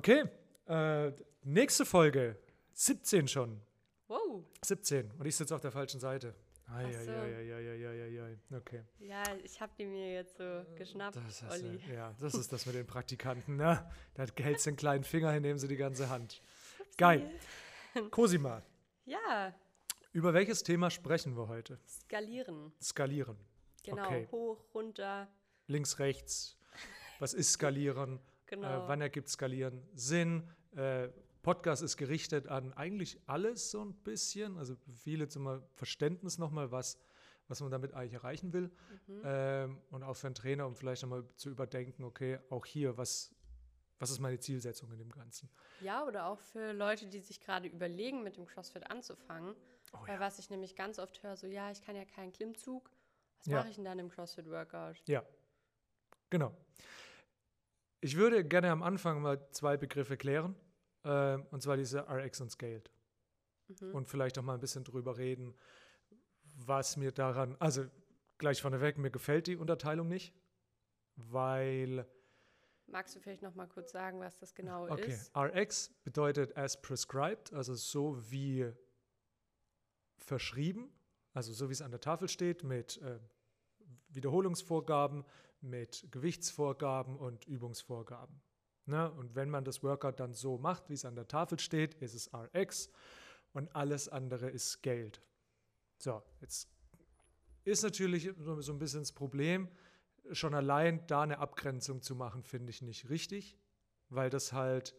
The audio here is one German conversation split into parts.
Okay, äh, nächste Folge, 17 schon. Wow. 17 und ich sitze auf der falschen Seite. Ai, Ach ai, so. ai, ai, ai, ai, ai, ai. Okay. Ja, ich habe die mir jetzt so geschnappt, Das ist, Olli. ja, das ist das mit den Praktikanten. Ne? Da hältst du den kleinen Finger hin, nehmen sie die ganze Hand. Geil. Cosima, Ja, über welches Thema sprechen wir heute? skalieren. Skalieren. Genau, Okay. hoch, runter. Links, rechts. Was ist Skalieren? Genau. Äh, wann ergibt Skalieren Sinn? Äh, Podcast ist gerichtet an eigentlich alles so ein bisschen. Also viele zum Verständnis nochmal, was, was man damit eigentlich erreichen will. Mhm. Ähm, und auch für einen Trainer, um vielleicht nochmal zu überdenken, okay, auch hier, was, was ist meine Zielsetzung in dem Ganzen? Ja, oder auch für Leute, die sich gerade überlegen, mit dem CrossFit anzufangen. Oh Weil ja. was ich nämlich ganz oft höre, so ja, ich kann ja keinen Klimmzug. Was Ja. mache ich denn dann im CrossFit-Workout? Ja, genau. Ich würde gerne am Anfang mal zwei Begriffe klären. ähm, und zwar diese RX und Scaled. Mhm. und vielleicht auch mal ein bisschen drüber reden, was mir daran, also gleich vorneweg, mir gefällt die Unterteilung nicht, weil, Magst du vielleicht noch mal kurz sagen, was das genau okay, ist? RX bedeutet as prescribed, also so wie verschrieben, also so wie es an der Tafel steht, mit äh, Wiederholungsvorgaben, mit Gewichtsvorgaben und Übungsvorgaben. Ne? Und wenn man das Workout dann so macht, wie es an der Tafel steht, ist es RX und alles andere ist scaled. So, jetzt ist natürlich so ein bisschen das Problem, schon allein da eine Abgrenzung zu machen, finde ich nicht richtig, weil das halt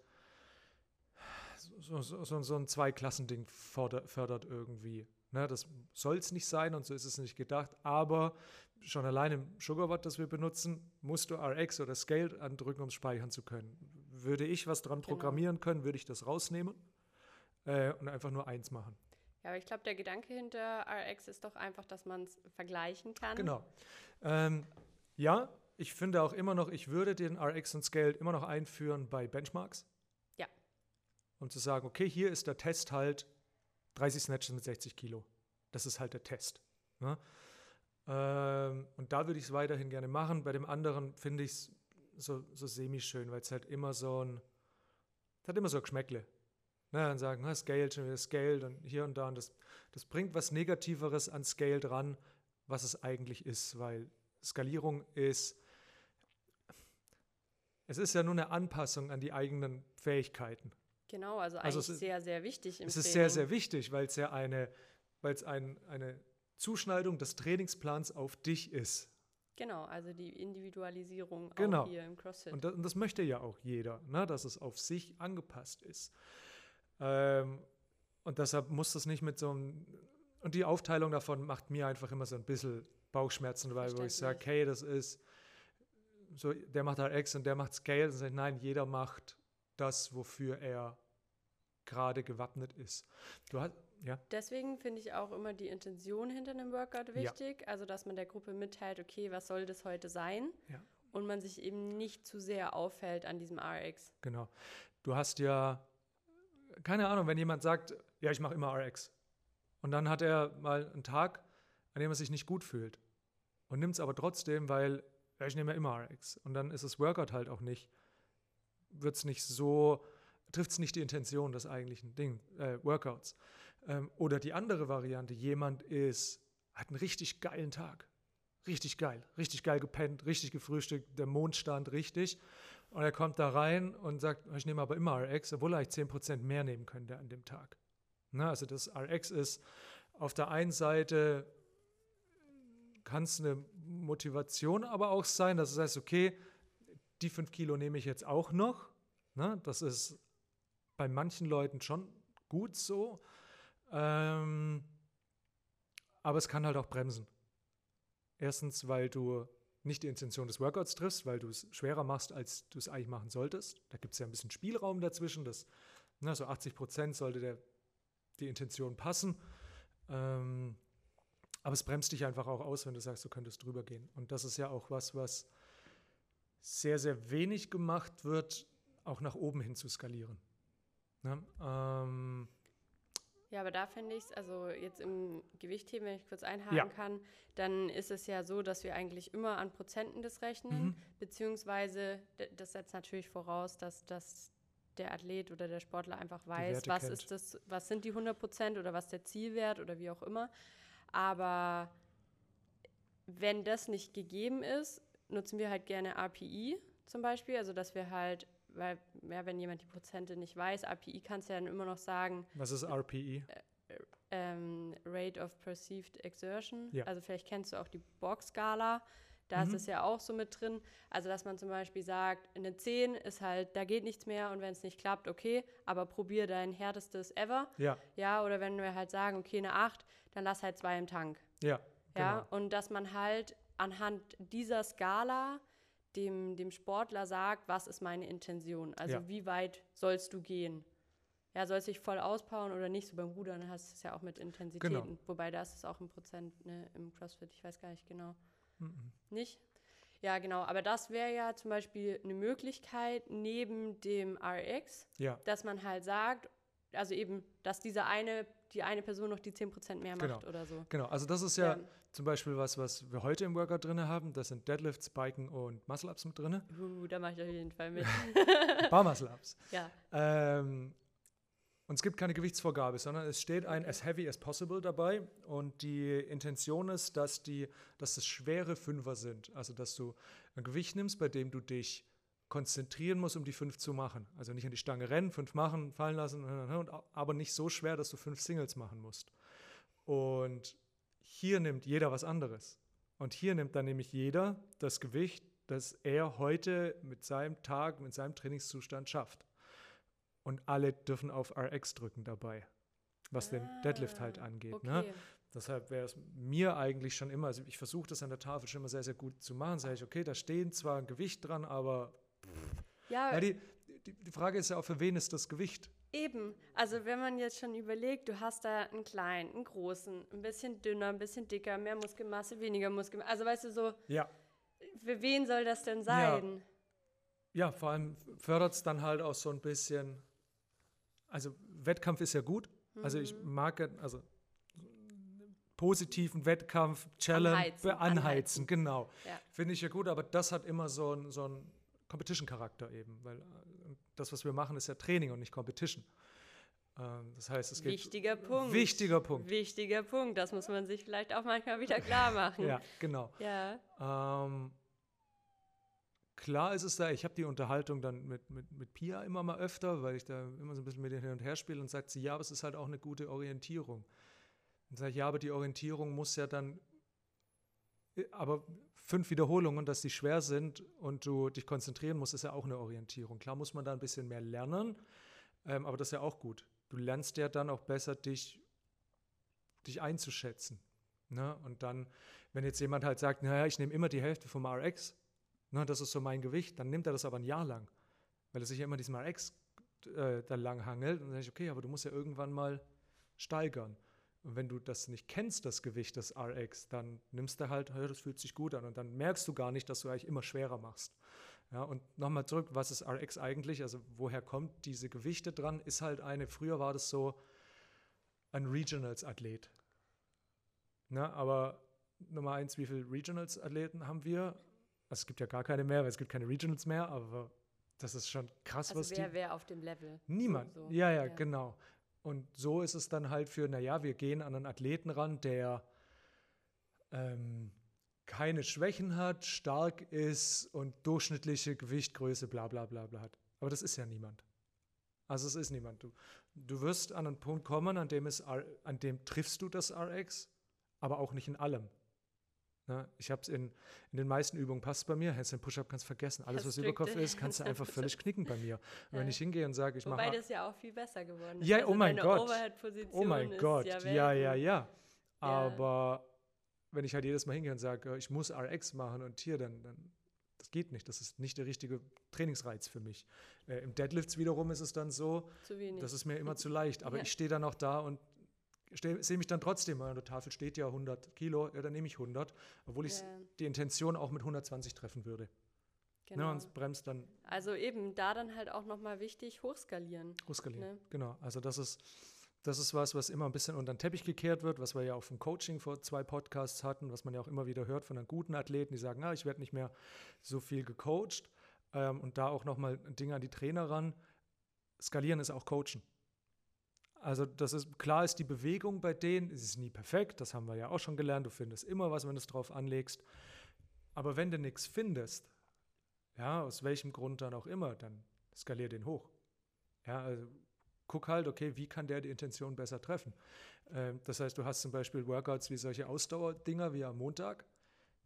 so, so, so, ein Zweiklassending fördert irgendwie. Ne, das soll es nicht sein und so ist es nicht gedacht, aber schon allein im Sugarwatt, das wir benutzen, musst du RX oder Scaled andrücken, um es speichern zu können. Würde ich was dran Genau. programmieren können, würde ich das rausnehmen äh, und einfach nur eins machen. Ja, aber ich glaube, der Gedanke hinter RX ist doch einfach, dass man es vergleichen kann. Genau. Ähm, ja, ich finde auch immer noch, ich würde den RX und Scaled immer noch einführen bei Benchmarks. Ja. Um zu sagen, okay, hier ist der Test halt 30 Snatches mit 60 Kilo. Das ist halt der Test. Ne? Ähm, und da würde ich es weiterhin gerne machen. Bei dem anderen finde ich es so, so semi-schön, weil es halt immer so ein, es hat immer so ein Geschmäckle. Ne, dann sagen, na, Scaled, schon wieder Scaled und hier und da. Und das, das bringt was Negativeres an Scale dran, was es eigentlich ist, weil Skalierung ist, es ist ja nur eine Anpassung an die eigenen Fähigkeiten. Genau, also Also eigentlich es ist- sehr, sehr wichtig im Es ist Training. sehr, sehr wichtig, weil es ja eine, weil es ein, eine Zuschneidung des Trainingsplans auf dich ist. Genau, also die Individualisierung Genau. auch hier im CrossFit. Und das, und das möchte ja auch jeder, ne, dass es auf sich angepasst ist. Ähm, und deshalb muss das nicht mit so einem. Und die Aufteilung davon macht mir einfach immer so ein bisschen Bauchschmerzen, weil wo ich sage, hey, das ist so, der macht halt X und der macht Scale. Und sage nein, jeder macht das, wofür er gerade gewappnet ist. Du hast, ja, Deswegen finde ich auch immer die Intention hinter einem Workout wichtig. Also, dass man der Gruppe mitteilt, okay, was soll das heute sein? Ja. Und man sich eben nicht zu sehr auffällt an diesem RX. Genau. Du hast ja, keine Ahnung, wenn jemand sagt, ja, ich mache immer RX. Und dann hat er mal einen Tag, an dem er sich nicht gut fühlt. Und nimmt es aber trotzdem, weil ja, ich nehme ja immer RX. Und dann ist das Workout halt auch nicht, wird es nicht so, trifft es nicht die Intention des eigentlichen Ding, äh, Workouts. Ähm, oder die andere Variante, jemand ist, hat einen richtig geilen Tag. Richtig geil, richtig geil gepennt, richtig gefrühstückt, der Mond stand richtig. Und er kommt da rein und sagt, ich nehme aber immer RX, obwohl er eigentlich 10% mehr nehmen könnte an dem Tag. Na, also das RX ist auf der einen Seite kann es eine Motivation aber auch sein, dass du sagst, okay, die 5 Kilo nehme ich jetzt auch noch. Na, das ist bei manchen Leuten schon gut so. Ähm, aber es kann halt auch bremsen. Erstens, weil du nicht die Intention des Workouts triffst, weil du es schwerer machst, als du es eigentlich machen solltest. Da gibt es ja ein bisschen Spielraum dazwischen. Das, na, so 80 Prozent sollte der, die Intention passen. Ähm, aber es bremst dich einfach auch aus, wenn du sagst, du könntest drüber gehen. Und das ist ja auch was, was sehr, sehr wenig gemacht wird, auch nach oben hin zu skalieren. Ne? Ähm, Ja, aber da finde ich es, also jetzt im Gewichtheben, wenn ich kurz einhaken Ja. kann, dann ist es ja so, dass wir eigentlich immer an Prozenten das rechnen, Mhm. beziehungsweise das setzt natürlich voraus, dass, dass der Athlet oder der Sportler einfach weiß, was kennt. ist das, was sind die 100 Prozent oder was der Zielwert oder wie auch immer. Aber wenn das nicht gegeben ist, nutzen wir halt gerne API zum Beispiel, also dass wir halt, weil, ja, wenn jemand die Prozente nicht weiß, API kannst du ja dann immer noch sagen. Was ist RPE? Äh, ähm, Rate of Perceived Exertion. Ja. Also vielleicht kennst du auch die Borg-Skala. Da mhm. ist es ja auch so mit drin. Also, dass man zum Beispiel sagt, eine 10 ist halt, da geht nichts mehr und wenn es nicht klappt, okay, aber probier dein härtestes ever. Ja. Ja, oder wenn wir halt sagen, okay, eine 8, dann lass halt zwei im Tank. Ja. Ja, genau. und dass man halt anhand dieser Skala dem, dem Sportler sagt, was ist meine Intention? Also, ja. wie weit sollst du gehen? Ja, sollst du dich voll auspowern oder nicht? So beim Rudern hast du es ja auch mit Intensitäten. Genau. Wobei da ist es auch im Prozent ne, im CrossFit, ich weiß gar nicht genau. Mhm. Nicht? Ja, genau. Aber das wäre ja zum Beispiel eine Möglichkeit neben dem RX, ja. dass man halt sagt, also eben, dass diese eine, die eine Person noch die 10% mehr macht genau. oder so. Genau, also das ist ja, ja, zum Beispiel was, was wir heute im Workout drin haben. Das sind Deadlifts, Biken und Muscle-Ups mit drin. Uh, da mache ich auf jeden Fall mit. Bar Muscle-Ups. Ja. Ähm, und es gibt keine Gewichtsvorgabe, sondern es steht ein as heavy as possible dabei. Und die Intention ist, dass, die, dass es schwere Fünfer sind. Also, dass du ein Gewicht nimmst, bei dem du dich konzentrieren musst, um die fünf zu machen. Also nicht an die Stange rennen, fünf machen, fallen lassen, aber nicht so schwer, dass du fünf Singles machen musst. Und hier nimmt jeder was anderes. Und hier nimmt dann nämlich jeder das Gewicht, das er heute mit seinem Tag, mit seinem Trainingszustand schafft und alle dürfen auf RX drücken dabei, was ah, den Deadlift halt angeht. Ne? Okay. Ne? Deshalb wäre es mir eigentlich schon immer, also ich versuche das an der Tafel schon immer sehr, sehr gut zu machen. Sage ich, okay, da stehen zwar ein Gewicht dran, aber ja, ja die, die, die Frage ist ja auch, für wen ist das Gewicht? Eben, also wenn man jetzt schon überlegt, du hast da einen kleinen, einen großen, ein bisschen dünner, ein bisschen dicker, mehr Muskelmasse, weniger Muskelmasse, also weißt du so, ja. für wen soll das denn sein? Ja, ja vor allem fördert es dann halt auch so ein bisschen also Wettkampf ist ja gut. Mhm. Also ich mhm. mag, also positiven Wettkampf, Challenge, anheizen, anheizen, genau. Ja. Finde ich ja gut, aber das hat immer so einen so Competition-Charakter eben, weil äh, das, was wir machen, ist ja Training und nicht Competition. Ähm, das heißt, es geht. Wichtiger Punkt. Wichtiger Punkt. Wichtiger Punkt. Das muss man sich vielleicht auch manchmal wieder klar machen. ja, genau. Ja. Ähm, klar ist es da, ich habe die Unterhaltung dann mit, mit, mit Pia immer mal öfter, weil ich da immer so ein bisschen mit ihr hin und her spiele und sagt sie, ja, aber es ist halt auch eine gute Orientierung. Und sage ich, ja, aber die Orientierung muss ja dann, äh, aber fünf Wiederholungen, dass die schwer sind und du dich konzentrieren musst, ist ja auch eine Orientierung. Klar muss man da ein bisschen mehr lernen, ähm, aber das ist ja auch gut. Du lernst ja dann auch besser, dich, dich einzuschätzen. Ne? Und dann, wenn jetzt jemand halt sagt, naja, ich nehme immer die Hälfte vom RX, Ne, das ist so mein Gewicht. Dann nimmt er das aber ein Jahr lang, weil er sich ja immer diesem RX äh, da lang hangelt. Und dann sage ich, okay, aber du musst ja irgendwann mal steigern. Und wenn du das nicht kennst, das Gewicht des RX, dann nimmst du halt, das fühlt sich gut an. Und dann merkst du gar nicht, dass du eigentlich immer schwerer machst. Ja, und nochmal zurück, was ist RX eigentlich? Also woher kommt diese Gewichte dran? Ist halt eine, früher war das so ein Regionals-Athlet. Ne, aber Nummer eins, wie viele Regionals-Athleten haben wir? Also es gibt ja gar keine mehr, weil es gibt keine Regionals mehr, aber das ist schon krass, also was wer, die... wer auf dem Level? Niemand. So, so. Ja, ja, ja, genau. Und so ist es dann halt für, naja, wir gehen an einen Athleten ran, der ähm, keine Schwächen hat, stark ist und durchschnittliche Gewichtgröße, bla bla bla bla hat. Aber das ist ja niemand. Also es ist niemand. Du, du wirst an einen Punkt kommen, an dem, es, an dem triffst du das RX, aber auch nicht in allem. Ne? Ich habe es in, in den meisten Übungen passt bei mir. Handstand Push-Up kannst vergessen. Alles, was Überkopf ist, kannst du einfach völlig knicken bei mir. Und wenn ich hingehe und sage, ich mache. Wobei das ja auch viel besser geworden ist. Ja, also oh mein Gott. Oh mein Gott. Ja, ja, ja, ja. Aber wenn ich halt jedes Mal hingehe und sage, ich muss RX machen und hier, dann, dann das geht nicht. Das ist nicht der richtige Trainingsreiz für mich. Äh, Im Deadlifts wiederum ist es dann so, das ist mir immer zu leicht. Aber ja. ich stehe dann auch da und sehe mich dann trotzdem, an der Tafel steht ja 100 Kilo, ja, dann nehme ich 100, obwohl ich yeah. die Intention auch mit 120 treffen würde. Ne, genau. Ne, und bremst dann. Also eben da dann halt auch nochmal wichtig, hochskalieren. Hochskalieren, ne? genau. Also das ist, das ist was, was immer ein bisschen unter den Teppich gekehrt wird, was wir ja auch vom Coaching vor zwei Podcasts hatten, was man ja auch immer wieder hört von einem guten Athleten, die sagen, ah, ich werde nicht mehr so viel gecoacht. Ähm, und da auch nochmal ein Ding an die Trainer ran Skalieren ist auch Coachen. Also das ist klar ist die Bewegung bei denen, es ist nie perfekt, das haben wir ja auch schon gelernt, du findest immer was, wenn du es drauf anlegst. Aber wenn du nichts findest, ja, aus welchem Grund dann auch immer, dann skalier den hoch. Ja, also guck halt, okay, wie kann der die Intention besser treffen? Ähm, das heißt, du hast zum Beispiel Workouts wie solche Ausdauerdinger wie am Montag,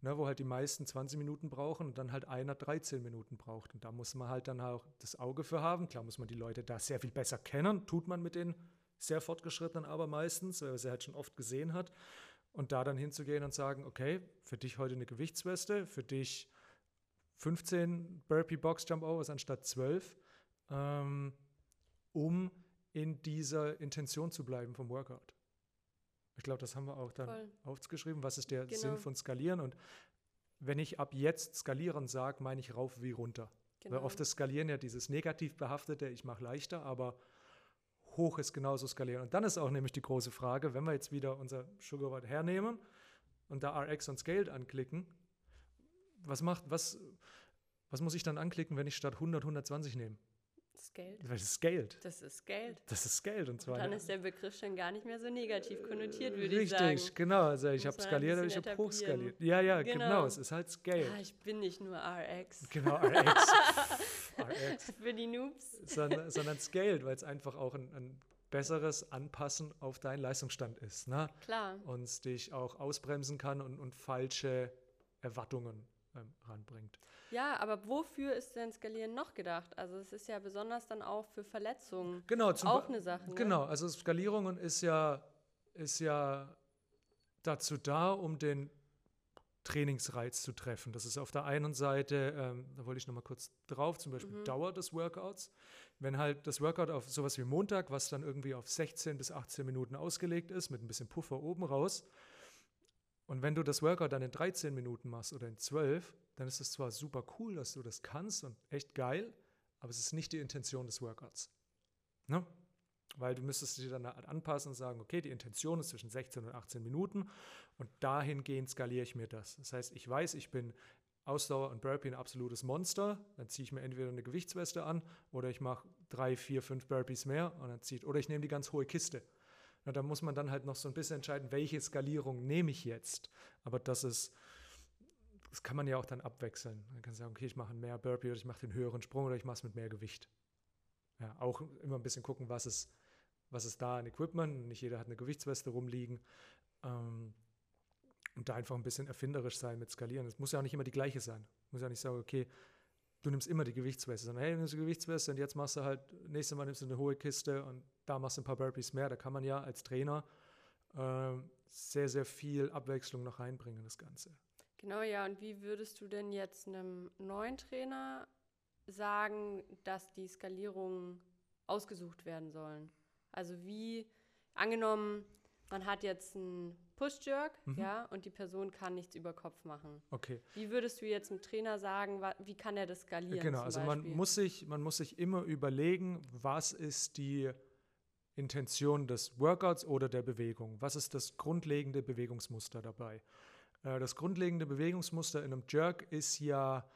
ne, wo halt die meisten 20 Minuten brauchen und dann halt einer 13 Minuten braucht. Und da muss man halt dann auch das Auge für haben. Klar muss man die Leute da sehr viel besser kennen, tut man mit den sehr fortgeschrittenen aber meistens, weil er sie halt schon oft gesehen hat. Und da dann hinzugehen und sagen, okay, für dich heute eine Gewichtsweste, für dich 15 Burpee Box Jump Overs anstatt 12, ähm, um in dieser Intention zu bleiben vom Workout. Ich glaube, das haben wir auch dann Voll. aufgeschrieben. Was ist der genau. Sinn von Skalieren? Und wenn ich ab jetzt skalieren sage, meine ich rauf wie runter. Genau. Weil oft ist Skalieren ja dieses negativ behaftete, ich mache leichter, aber hoch ist genauso skalieren. Und dann ist auch nämlich die große Frage, wenn wir jetzt wieder unser Sugarboard hernehmen und da RX und Scaled anklicken, was macht, was, was muss ich dann anklicken, wenn ich statt 100 120 nehme? Geld. Das ist Geld. Das ist Geld. Das ist Geld. Und zwar dann ist der Begriff schon gar nicht mehr so negativ konnotiert, würde ich sagen. Richtig, genau. Also ich habe skaliert, aber ich habe hochskaliert. Ja, ja, genau. genau. Es ist halt Geld. Ah, ich bin nicht nur RX. Genau, RX. Für die Noobs. Sondern, sondern Scaled, weil es einfach auch ein, ein besseres Anpassen auf deinen Leistungsstand ist. Ne? Klar. Und dich auch ausbremsen kann und, und falsche Erwartungen ähm, ranbringt. Ja, aber wofür ist denn Skalieren noch gedacht? Also es ist ja besonders dann auch für Verletzungen genau, auch eine Sache. Ne? Genau, also Skalierung ist ja, ist ja dazu da, um den Trainingsreiz zu treffen. Das ist auf der einen Seite, ähm, da wollte ich noch mal kurz drauf, zum Beispiel mhm. Dauer des Workouts. Wenn halt das Workout auf sowas wie Montag, was dann irgendwie auf 16 bis 18 Minuten ausgelegt ist, mit ein bisschen Puffer oben raus, und wenn du das Workout dann in 13 Minuten machst oder in 12, dann ist es zwar super cool, dass du das kannst und echt geil, aber es ist nicht die Intention des Workouts. Ne? Weil du müsstest dich dann halt anpassen und sagen, okay, die Intention ist zwischen 16 und 18 Minuten und dahingehend skaliere ich mir das. Das heißt, ich weiß, ich bin Ausdauer und Burpee ein absolutes Monster, dann ziehe ich mir entweder eine Gewichtsweste an oder ich mache drei, vier, fünf Burpees mehr und dann zieht, oder ich nehme die ganz hohe Kiste. Na, da muss man dann halt noch so ein bisschen entscheiden, welche Skalierung nehme ich jetzt. Aber das ist, das kann man ja auch dann abwechseln. Man kann sagen, okay, ich mache mehr Burpee oder ich mache den höheren Sprung oder ich mache es mit mehr Gewicht. Ja, auch immer ein bisschen gucken, was ist, was ist da an Equipment. Nicht jeder hat eine Gewichtsweste rumliegen. Ähm, und da einfach ein bisschen erfinderisch sein mit Skalieren. Es muss ja auch nicht immer die gleiche sein. Muss ja nicht sagen, okay, du nimmst immer die Gewichtsweste, sondern hey, du nimmst die Gewichtsweste und jetzt machst du halt, nächstes Mal nimmst du eine hohe Kiste und da machst du ein paar Burpees mehr. Da kann man ja als Trainer äh, sehr, sehr viel Abwechslung noch reinbringen, das Ganze. Genau, ja. Und wie würdest du denn jetzt einem neuen Trainer sagen, dass die Skalierungen ausgesucht werden sollen? Also wie, angenommen, man hat jetzt einen Push-Jerk, mhm. ja, und die Person kann nichts über Kopf machen. Okay. Wie würdest du jetzt einem Trainer sagen, wie kann er das skalieren? Genau, also man muss, sich, man muss sich immer überlegen, was ist die Intention des Workouts oder der Bewegung? Was ist das grundlegende Bewegungsmuster dabei? Äh, das grundlegende Bewegungsmuster in einem Jerk ist ja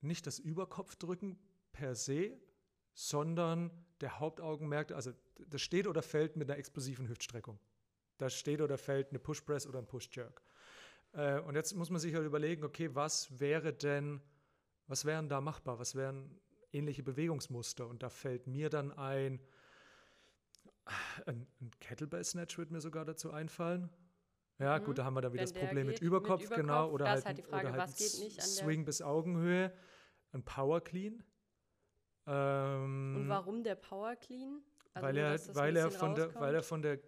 nicht das Überkopfdrücken per se, sondern der Hauptaugenmerk, also das steht oder fällt mit einer explosiven Hüftstreckung. Da steht oder fällt eine Push Press oder ein Push Jerk. Äh, und jetzt muss man sich halt überlegen, okay, was wäre denn, was wären da machbar? Was wären ähnliche Bewegungsmuster? Und da fällt mir dann ein, ein, ein Kettlebell Snatch würde mir sogar dazu einfallen. Ja, mhm. gut, da haben wir dann wieder Wenn das Problem mit Überkopf, mit Überkopf, genau. Oder halt, halt Frage, oder halt Swing bis Augenhöhe. Ein Power Clean. Ähm, Und warum der Power Clean? Also weil, er, weil, er von der, weil er von der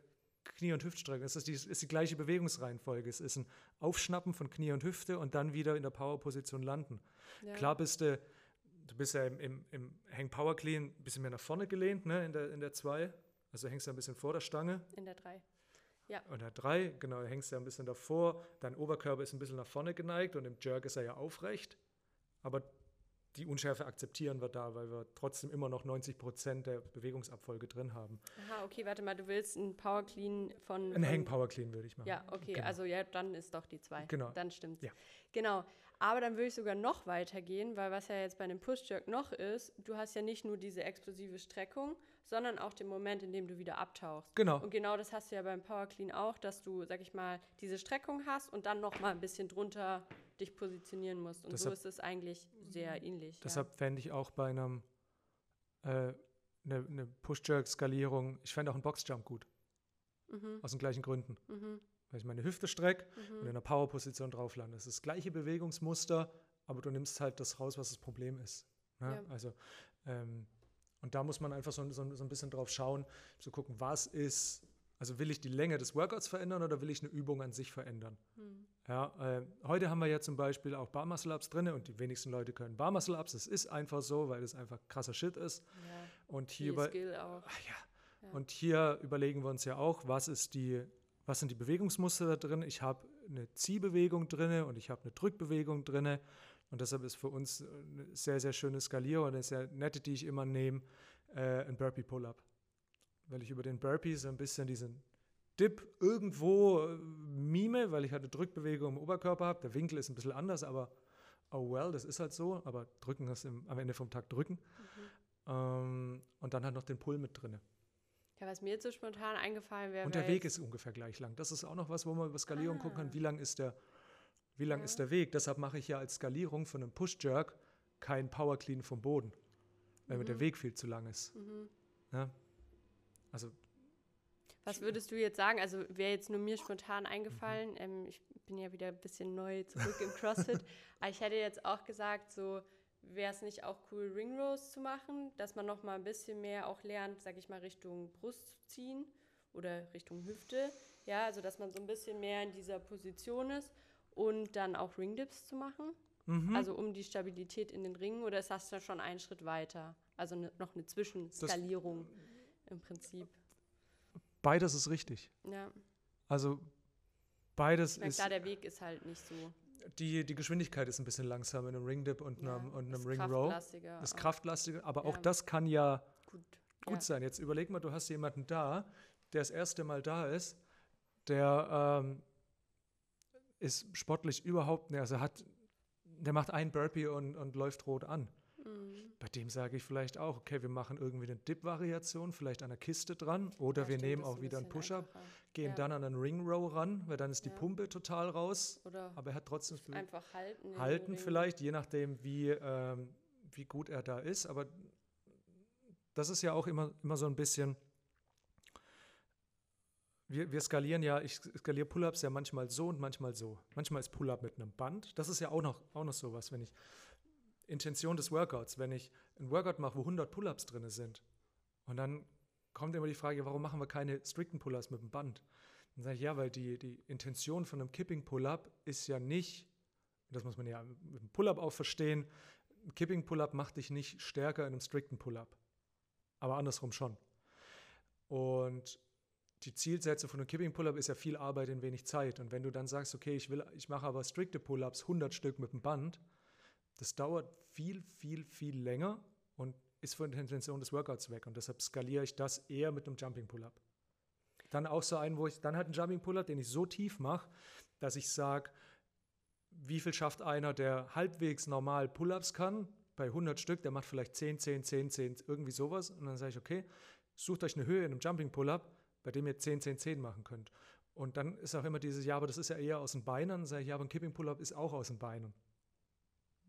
Knie- und Hüftstrecke. Es ist die, ist die gleiche Bewegungsreihenfolge. Es ist ein Aufschnappen von Knie und Hüfte und dann wieder in der Power-Position landen. Ja. Klar bist du, du bist ja im, im, im Hang-Power Clean ein bisschen mehr nach vorne gelehnt, ne, in der 2. In der zwei. also hängst du ein bisschen vor der Stange. In der 3. Ja. Und der 3, genau, hängst du ein bisschen davor. Dein Oberkörper ist ein bisschen nach vorne geneigt und im Jerk ist er ja aufrecht. Aber die Unschärfe akzeptieren wir da, weil wir trotzdem immer noch 90 Prozent der Bewegungsabfolge drin haben. Aha, okay, warte mal, du willst einen Power Clean von. Ein Hang Power Clean würde ich machen. Ja, okay, genau. also ja, dann ist doch die 2. Genau. Dann stimmt Ja. Genau. Aber dann würde ich sogar noch weiter gehen, weil was ja jetzt bei einem Push-Jerk noch ist, du hast ja nicht nur diese explosive Streckung, sondern auch den Moment, in dem du wieder abtauchst. Genau. Und genau das hast du ja beim Power Clean auch, dass du, sag ich mal, diese Streckung hast und dann noch mal ein bisschen drunter dich positionieren musst. Und deshalb, so ist es eigentlich sehr ähnlich. Deshalb ja. fände ich auch bei einem äh, eine, eine Push-Jerk-Skalierung, ich fände auch einen Boxjump gut. Mhm. Aus den gleichen Gründen. Mhm. Weil ich meine Hüfte strecke mhm. und in einer Power-Position drauf lande. Es ist das gleiche Bewegungsmuster, aber du nimmst halt das raus, was das Problem ist. Ne? Ja. Also, ähm, und da muss man einfach so, so, so, ein bisschen drauf schauen, zu gucken, was ist, also will ich die Länge des Workouts verändern oder will ich eine Übung an sich verändern? Mhm. Ja, äh, heute haben wir ja zum Beispiel auch Bar Muscle Ups drin und die wenigsten Leute können Bar Muscle Ups. Das ist einfach so, weil das einfach krasser Shit ist. Ja. Und hier über, ah, ja. ja. Und hier überlegen wir uns ja auch, was ist die, was sind die Bewegungsmuster da drin? Ich habe eine Ziehbewegung drin und ich habe eine Drückbewegung drin. Und deshalb ist für uns eine sehr, sehr schöne Skalierung und eine sehr nette, die ich immer nehme, äh, ein Burpee Pull-Up. Weil ich über den Burpee so ein bisschen diesen Dip irgendwo äh, mime, weil ich halt eine Drückbewegung im Oberkörper habe. Der Winkel ist ein bisschen anders, aber oh well, das ist halt so. Aber drücken ist im, am Ende vom Tag drücken. Mhm. Ähm, und dann halt noch den Pull mit drin. Ja, was mir jetzt so spontan eingefallen wäre. Und der Weg ist ungefähr gleich lang. Das ist auch noch was, wo man über Skalierung ah. gucken kann. Wie lang ist der, wie lang ja. ist der Weg? Deshalb mache ich ja als Skalierung von einem Push-Jerk kein Power Clean vom Boden, weil mhm. mir der mhm. Weg viel zu lang ist. Mhm. Ja? Also was würdest du jetzt sagen? Also wäre jetzt nur mir spontan eingefallen. Mhm. Ähm, ich bin ja wieder ein bisschen neu zurück im CrossFit. Aber ich hätte jetzt auch gesagt, so wäre es nicht auch cool, Ring Rows zu machen, dass man noch mal ein bisschen mehr auch lernt, sag ich mal, Richtung Brust zu ziehen oder Richtung Hüfte. Ja, also dass man so ein bisschen mehr in dieser Position ist und dann auch Ringdips zu machen. Mhm. Also um die Stabilität in den Ringen oder ist das dann schon einen Schritt weiter? Also ne, noch eine Zwischenskalierung das, im Prinzip. Beides ist richtig. Ja. Also beides meine, ist. Klar, der Weg ist halt nicht so. Die, die Geschwindigkeit ist ein bisschen langsamer in einem Ringdip und ja, einem, und einem Ring Row. Ist kraftlastiger, aber ja. auch das kann ja gut, gut ja. sein. Jetzt überleg mal, du hast jemanden da, der das erste Mal da ist, der ähm, ist sportlich überhaupt nicht, also hat, der macht ein Burpee und, und läuft rot an. Mhm. Bei dem sage ich vielleicht auch, okay, wir machen irgendwie eine Dip-Variation, vielleicht an der Kiste dran oder ja, wir stimmt, nehmen auch ein wieder einen Push-Up, gehen ja. dann an einen Ring Row ran, weil dann ist die ja. Pumpe total raus. Oder aber er hat trotzdem einfach halten. Halten vielleicht, je nachdem, wie, ähm, wie gut er da ist. Aber das ist ja auch immer, immer so ein bisschen. Wir, wir skalieren ja, ich skaliere Pull-ups ja manchmal so und manchmal so. Manchmal ist Pull-up mit einem Band. Das ist ja auch noch, auch noch sowas, wenn ich Intention des Workouts. Wenn ich ein Workout mache, wo 100 Pull-ups drin sind und dann kommt immer die Frage, warum machen wir keine strikten Pull-ups mit dem Band? Dann sage ich, ja, weil die, die Intention von einem Kipping-Pull-up ist ja nicht, das muss man ja mit dem Pull-up auch verstehen, ein Kipping-Pull-up macht dich nicht stärker in einem strikten Pull-up. Aber andersrum schon. Und die Zielsetzung von einem Kipping Pull-up ist ja viel Arbeit in wenig Zeit. Und wenn du dann sagst, okay, ich will, ich mache aber strikte Pull-ups, 100 Stück mit dem Band, das dauert viel, viel, viel länger und ist von der Intention des Workouts weg. Und deshalb skaliere ich das eher mit einem Jumping Pull-Up. Dann auch so einen, wo ich dann halt einen Jumping Pull-Up, den ich so tief mache, dass ich sage, wie viel schafft einer, der halbwegs normal Pull-ups kann, bei 100 Stück, der macht vielleicht 10, 10, 10, 10, irgendwie sowas. Und dann sage ich, okay, sucht euch eine Höhe in einem Jumping Pull-Up, bei dem ihr 10, 10, 10 machen könnt. Und dann ist auch immer dieses, ja, aber das ist ja eher aus den Beinen. Dann sage ich, ja, aber ein Kipping Pull-Up ist auch aus den Beinen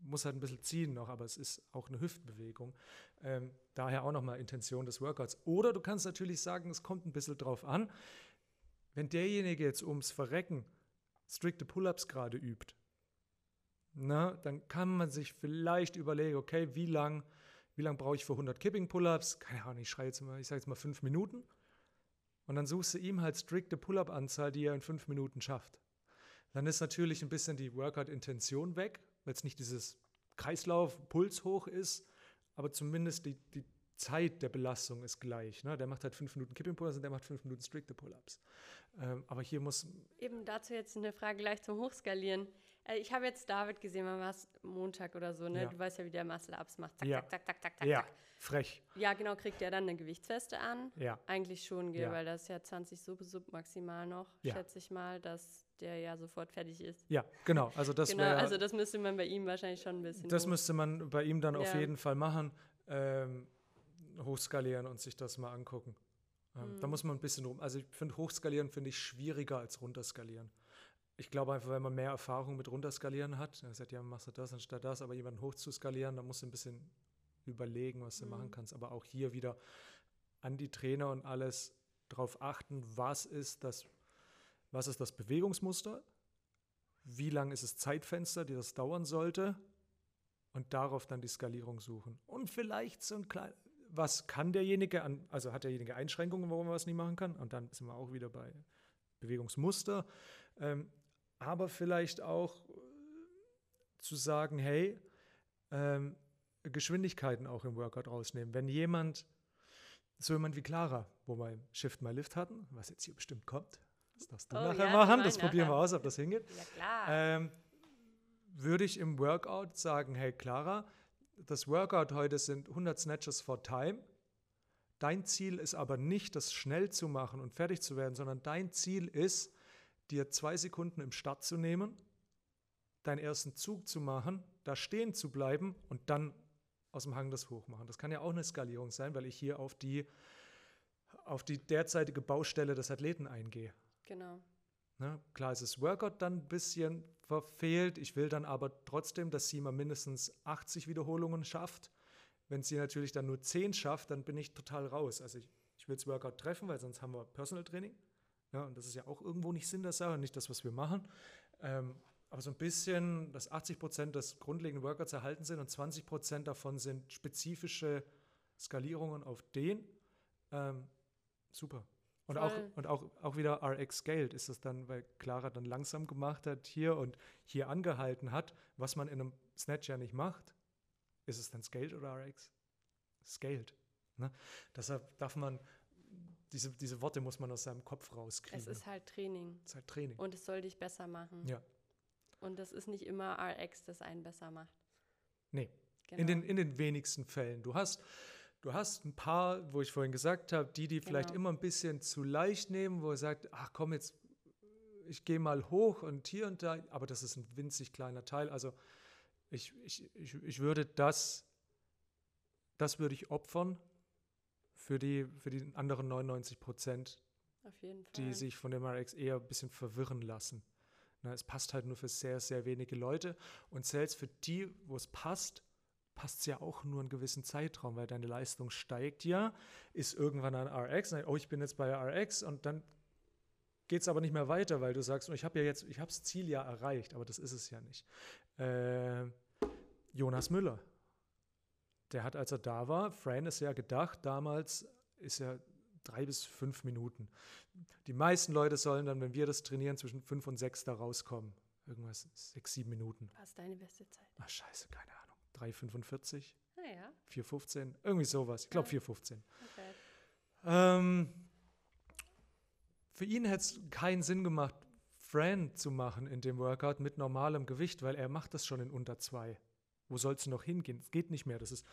muss halt ein bisschen ziehen noch, aber es ist auch eine Hüftbewegung. Ähm, daher auch nochmal Intention des Workouts. Oder du kannst natürlich sagen, es kommt ein bisschen drauf an, wenn derjenige jetzt ums Verrecken strikte Pull-ups gerade übt, na, dann kann man sich vielleicht überlegen, okay, wie lang, wie lang brauche ich für 100 Kipping Pull-ups? Keine Ahnung, ich schreie jetzt mal, ich sage jetzt mal fünf Minuten. Und dann suchst du ihm halt strikte Pull-up-Anzahl, die er in fünf Minuten schafft. Dann ist natürlich ein bisschen die Workout-Intention weg, weil es nicht dieses Kreislauf-Puls hoch ist, aber zumindest die, die Zeit der Belastung ist gleich. Ne? Der macht halt fünf Minuten Kipping Pull-ups und der macht fünf Minuten strikte Pull-ups. Ähm, aber hier muss. Eben dazu jetzt eine Frage gleich zum Hochskalieren. Äh, ich habe jetzt David gesehen, wann war es Montag oder so, ne? Ja. Du weißt ja, wie der Muscle-Ups macht. Zack, ja. zack, zack, zack, zack, ja. frech. Ja, genau, kriegt er dann eine Gewichtsweste an? Ja. Eigentlich schon, ja. weil das ja 20 Sub, Sub maximal noch, schätze ich mal, dass der ja sofort fertig ist. Ja, genau. Also das, genau, wär, also das müsste man bei ihm wahrscheinlich schon ein bisschen. Das hoch. müsste man bei ihm dann auf jeden Fall machen. Ähm, hochskalieren und sich das mal angucken. Ähm, mhm. Da muss man ein bisschen rum. Also ich finde hochskalieren finde ich schwieriger als runterskalieren. Ich glaube einfach, wenn man mehr Erfahrung mit runterskalieren hat, dann sagt ja, machst du das anstatt das, aber jemanden hochzuskalieren, dann musst du ein bisschen überlegen, was du mhm. machen kannst. Aber auch hier wieder an die Trainer und alles darauf achten, was ist das, was ist das Bewegungsmuster, wie lang ist das Zeitfenster, die das dauern sollte und darauf dann die Skalierung suchen. Und vielleicht so ein kleines, was kann derjenige, an, also hat derjenige Einschränkungen, warum er was nicht machen kann? Und dann sind wir auch wieder bei Bewegungsmuster. Ähm, aber vielleicht auch äh, zu sagen, hey, ähm, Geschwindigkeiten auch im Workout rausnehmen. Wenn jemand, so jemand wie Clara, wo wir Shift My Lift hatten, was jetzt hier bestimmt kommt, das darfst du oh, nachher ja, machen, das probieren wir aus, ob das hingeht. Ja, klar. Ähm, würde ich im Workout sagen, hey Clara, das Workout heute sind 100 Snatches for Time. Dein Ziel ist aber nicht, das schnell zu machen und fertig zu werden, sondern dein Ziel ist, dir zwei Sekunden im Start zu nehmen, deinen ersten Zug zu machen, da stehen zu bleiben und dann aus dem Hang das hochmachen. Das kann ja auch eine Skalierung sein, weil ich hier auf die, auf die derzeitige Baustelle des Athleten eingehe. Genau. Ne? Klar ist das Workout dann ein bisschen verfehlt. Ich will dann aber trotzdem, dass sie mal mindestens 80 Wiederholungen schafft. Wenn sie natürlich dann nur 10 schafft, dann bin ich total raus. Also ich, ich will das Workout treffen, weil sonst haben wir Personal Training. Ja, und das ist ja auch irgendwo nicht Sinn der Sache, nicht das, was wir machen. Ähm, aber so ein bisschen, dass 80 Prozent des grundlegenden Workouts erhalten sind und 20 Prozent davon sind spezifische Skalierungen auf den. Ähm, super. Und, auch, und auch, auch wieder RX scaled ist das dann, weil Clara dann langsam gemacht hat hier und hier angehalten hat, was man in einem Snatch ja nicht macht. Ist es dann scaled oder RX? Scaled. Ne? Deshalb darf man, diese, diese Worte muss man aus seinem Kopf rauskriegen. Es ist halt Training. Es ist halt Training. Und es soll dich besser machen. Ja. Und das ist nicht immer RX, das einen besser macht. Nee. Genau. In, den, in den wenigsten Fällen. Du hast, Du hast ein paar, wo ich vorhin gesagt habe, die, die genau. vielleicht immer ein bisschen zu leicht nehmen, wo er sagt, ach komm jetzt, ich gehe mal hoch und hier und da, aber das ist ein winzig kleiner Teil. Also ich, ich, ich, ich würde das, das würde ich opfern für die, für die anderen 99 Prozent, die sich von dem RX eher ein bisschen verwirren lassen. Na, es passt halt nur für sehr, sehr wenige Leute und selbst für die, wo es passt, passt es ja auch nur einen gewissen Zeitraum, weil deine Leistung steigt ja, ist irgendwann an RX, oh, ich bin jetzt bei RX und dann geht es aber nicht mehr weiter, weil du sagst, ich habe ja jetzt, ich habe das Ziel ja erreicht, aber das ist es ja nicht. Äh, Jonas Müller, der hat, als er da war, Fran ist ja gedacht, damals ist er drei bis fünf Minuten. Die meisten Leute sollen dann, wenn wir das trainieren, zwischen fünf und sechs da rauskommen. Irgendwas, sechs, sieben Minuten. Was ist deine beste Zeit? Ach, scheiße, keine Ahnung. 3,45. Ah, ja. 4,15. Irgendwie sowas. Ich glaube ja. 4,15. Okay. Ähm, für ihn hätte es keinen Sinn gemacht, Fran zu machen in dem Workout mit normalem Gewicht, weil er macht das schon in unter zwei. Wo soll es noch hingehen? Es geht nicht mehr. Das ist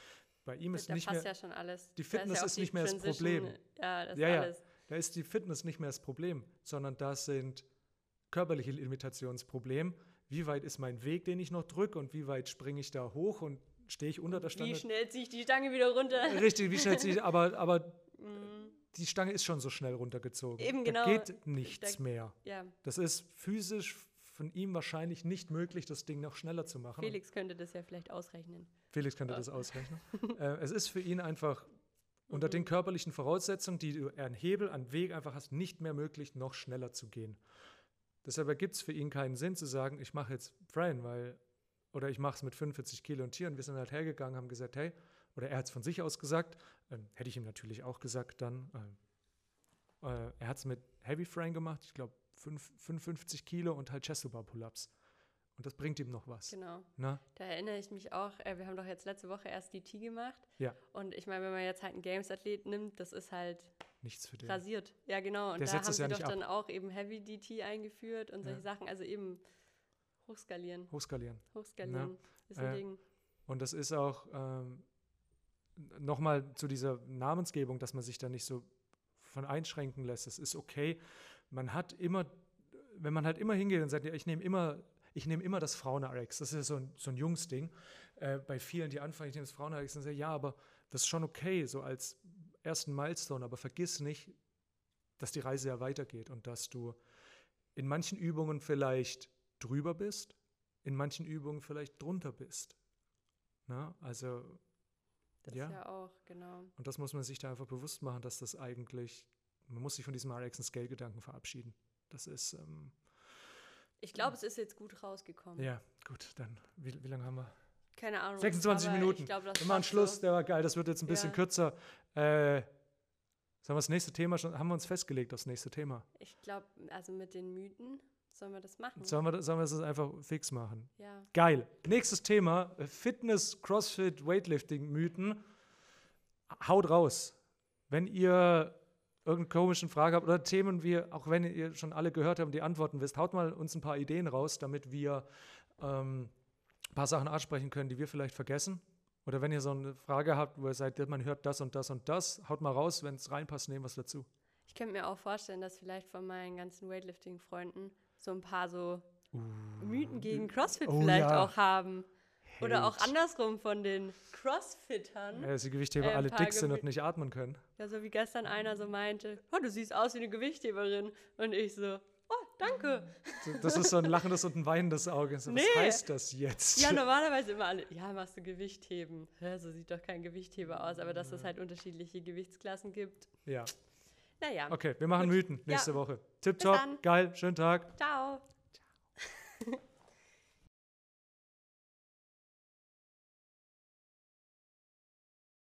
bei ihm ist da nicht passt mehr. ja schon alles. Die Fitness ja ist nicht mehr Transition, das Problem. Ja, das ja, ja. Alles. Da ist die Fitness nicht mehr das Problem, sondern das sind körperliche Limitationsprobleme wie weit ist mein Weg, den ich noch drücke und wie weit springe ich da hoch und stehe ich unter der Stange. Wie schnell ziehe ich die Stange wieder runter? Richtig, wie schnell ziehe ich, aber, aber mhm. die Stange ist schon so schnell runtergezogen. Eben genau. Da geht nichts da, mehr. Ja. Das ist physisch von ihm wahrscheinlich nicht möglich, das Ding noch schneller zu machen. Felix könnte das ja vielleicht ausrechnen. Felix könnte ja. das ausrechnen. äh, es ist für ihn einfach unter mhm. den körperlichen Voraussetzungen, die du einen Hebel, einen Weg einfach hast, nicht mehr möglich, noch schneller zu gehen. Deshalb ergibt es für ihn keinen Sinn zu sagen, ich mache jetzt Fran, weil, oder ich mache es mit 45 Kilo und Tieren. Wir sind halt hergegangen, haben gesagt, hey, oder er hat es von sich aus gesagt, ähm, hätte ich ihm natürlich auch gesagt dann. Ähm, äh, er hat es mit Heavy Fran gemacht, ich glaube 55 Kilo und halt Chest-Bar Pull-Ups. Und das bringt ihm noch was. Genau. Na? Da erinnere ich mich auch, äh, wir haben doch jetzt letzte Woche erst DT gemacht. Ja. Und ich meine, wenn man jetzt halt einen Games-Athlet nimmt, das ist halt nichts für den. Rasiert. Ja, genau. Und Der da haben sie ja doch ab. dann auch eben Heavy DT eingeführt und solche ja. Sachen. Also eben hochskalieren. Hochskalieren. Hochskalieren ist ein äh, Ding. Und das ist auch ähm, nochmal zu dieser Namensgebung, dass man sich da nicht so von einschränken lässt. Das ist okay. Man hat immer, wenn man halt immer hingeht und sagt, ja, ich nehme immer ich nehme immer das Frauen-RX. Das ist so ein, so ein Jungsding. Äh, bei vielen, die anfangen, ich nehme das Frauen-RX und sagen, ja, aber das ist schon okay, so als ersten Milestone, aber vergiss nicht, dass die Reise ja weitergeht und dass du in manchen Übungen vielleicht drüber bist, in manchen Übungen vielleicht drunter bist. Na, also das ja. ja auch, genau. Und das muss man sich da einfach bewusst machen, dass das eigentlich, man muss sich von diesem RX and Scale-Gedanken verabschieden. Das ist. Ähm, ich glaube, es ist jetzt gut rausgekommen. Ja, gut, dann, wie, wie lange haben wir? Keine Ahnung. 26 Minuten. Glaub, wir machen Schluss, so. der war geil. Das wird jetzt ein bisschen ja. kürzer. Äh, Sollen wir das nächste Thema schon, haben wir uns festgelegt, das nächste Thema? Ich glaube, also mit den Mythen sollen wir das machen. Sollen wir, sollen wir das einfach fix machen? Ja. Geil. Nächstes Thema: Fitness, Crossfit, Weightlifting-Mythen. Haut raus. Wenn ihr irgendeine komischen Frage habt oder Themen, wie, auch wenn ihr schon alle gehört habt, die Antworten wisst, haut mal uns ein paar Ideen raus, damit wir ähm, ein paar Sachen ansprechen können, die wir vielleicht vergessen. Oder wenn ihr so eine Frage habt, wo ihr seid, man hört das und das und das, haut mal raus, wenn es reinpasst, nehmen wir es dazu. Ich könnte mir auch vorstellen, dass vielleicht von meinen ganzen Weightlifting-Freunden so ein paar so uh. Mythen gegen CrossFit oh, vielleicht ja. auch haben. Hate. Oder auch andersrum von den Crossfittern. Ja, dass die Gewichtheber äh, alle dick sind und nicht atmen können. Ja, so wie gestern einer so meinte, oh, du siehst aus wie eine Gewichtheberin. Und ich so, oh, danke. Das ist so ein lachendes und ein weinendes Auge. So, nee. Was heißt das jetzt? Ja, normalerweise immer alle, ja, machst du Gewichtheben. Ja, so sieht doch kein Gewichtheber aus. Aber dass es halt unterschiedliche Gewichtsklassen gibt. Ja. Naja. Okay, wir machen. Mythen nächste ja. Woche. Tipptopp, geil, schönen Tag. Ciao.